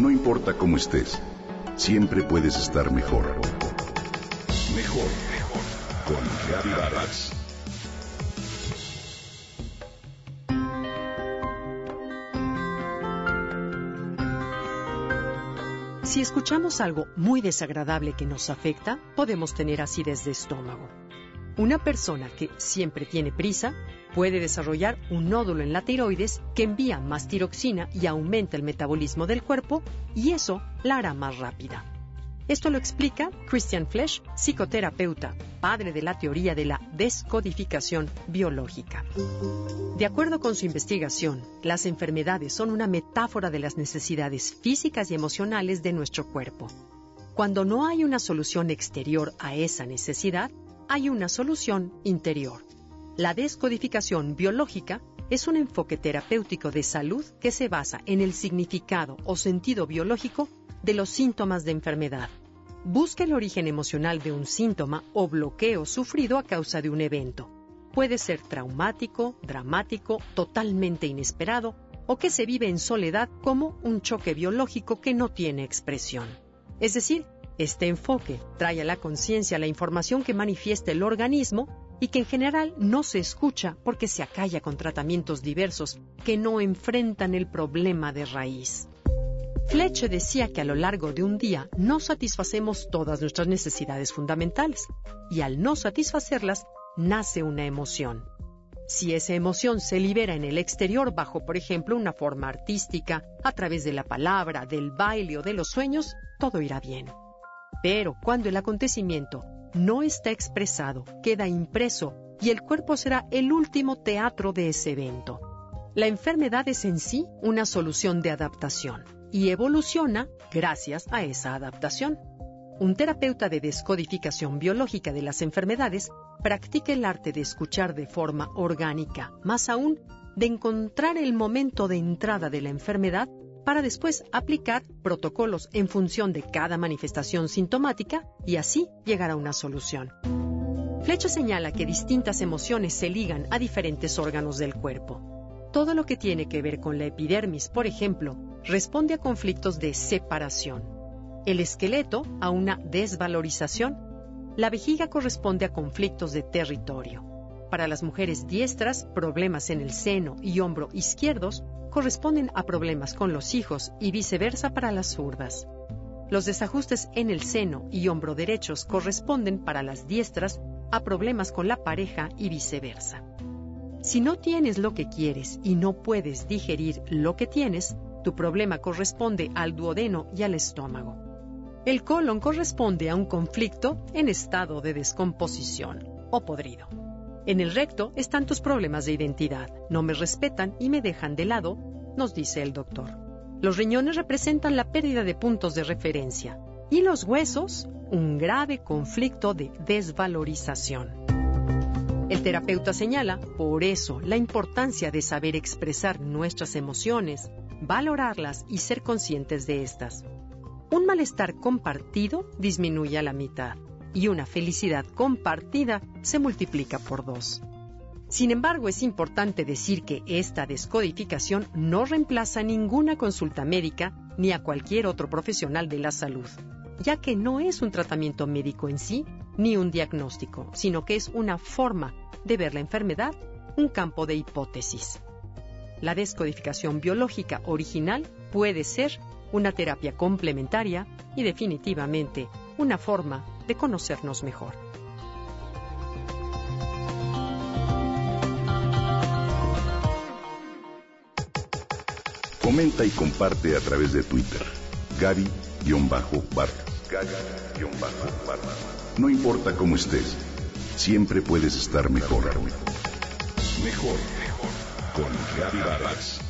No importa cómo estés, siempre puedes estar mejor. Mejor, mejor. Con Reavivadas. Si escuchamos algo muy desagradable que nos afecta, podemos tener acidez de estómago. Una persona que siempre tiene prisa puede desarrollar un nódulo en la tiroides que envía más tiroxina y aumenta el metabolismo del cuerpo y eso la hará más rápida. Esto lo explica Christian Flesch, psicoterapeuta, padre de la teoría de la descodificación biológica. De acuerdo con su investigación, las enfermedades son una metáfora de las necesidades físicas y emocionales de nuestro cuerpo. Cuando no hay una solución exterior a esa necesidad, hay una solución interior. La descodificación biológica es un enfoque terapéutico de salud que se basa en el significado o sentido biológico de los síntomas de enfermedad Busca el origen emocional de un síntoma o bloqueo sufrido a causa de un evento. Puede ser traumático, dramático, totalmente inesperado o que se vive en soledad como un choque biológico que no tiene expresión. Es decir, este enfoque trae a la conciencia la información que manifiesta el organismo y que en general no se escucha porque se acalla con tratamientos diversos que no enfrentan el problema de raíz. Fletcher decía que a lo largo de un día no satisfacemos todas nuestras necesidades fundamentales y al no satisfacerlas nace una emoción. Si esa emoción se libera en el exterior bajo, por ejemplo, una forma artística, a través de la palabra, del baile o de los sueños, todo irá bien. Pero cuando el acontecimiento no está expresado, queda impreso y el cuerpo será el último teatro de ese evento. La enfermedad es en sí una solución de adaptación y evoluciona gracias a esa adaptación. Un terapeuta de descodificación biológica de las enfermedades practica el arte de escuchar de forma orgánica, más aún de encontrar el momento de entrada de la enfermedad para después aplicar protocolos en función de cada manifestación sintomática y así llegar a una solución. Flecha señala que distintas emociones se ligan a diferentes órganos del cuerpo. Todo lo que tiene que ver con la epidermis, por ejemplo, responde a conflictos de separación. El esqueleto a una desvalorización. La vejiga corresponde a conflictos de territorio. Para las mujeres diestras, problemas en el seno y hombro izquierdos corresponden a problemas con los hijos y viceversa para las zurdas. Los desajustes en el seno y hombro derechos corresponden para las diestras a problemas con la pareja y viceversa. Si no tienes lo que quieres y no puedes digerir lo que tienes, tu problema corresponde al duodeno y al estómago. El colon corresponde a un conflicto en estado de descomposición o podrido. En el recto están tus problemas de identidad. No me respetan y me dejan de lado, nos dice el doctor. Los riñones representan la pérdida de puntos de referencia y los huesos un grave conflicto de desvalorización. El terapeuta señala, por eso, la importancia de saber expresar nuestras emociones, valorarlas y ser conscientes de estas. Un malestar compartido disminuye a la mitad y una felicidad compartida se multiplica por dos. Sin embargo, es importante decir que esta descodificación no reemplaza ninguna consulta médica ni a cualquier otro profesional de la salud, ya que no es un tratamiento médico en sí ni un diagnóstico, sino que es una forma de ver la enfermedad, un campo de hipótesis. La descodificación biológica original puede ser una terapia complementaria y definitivamente una forma de conocernos mejor. Comenta y comparte a través de Twitter. Gaby-Vargas. Gaby-Vargas. No importa cómo estés, siempre puedes estar mejor. Mejor, mejor. Con Gaby Vargas.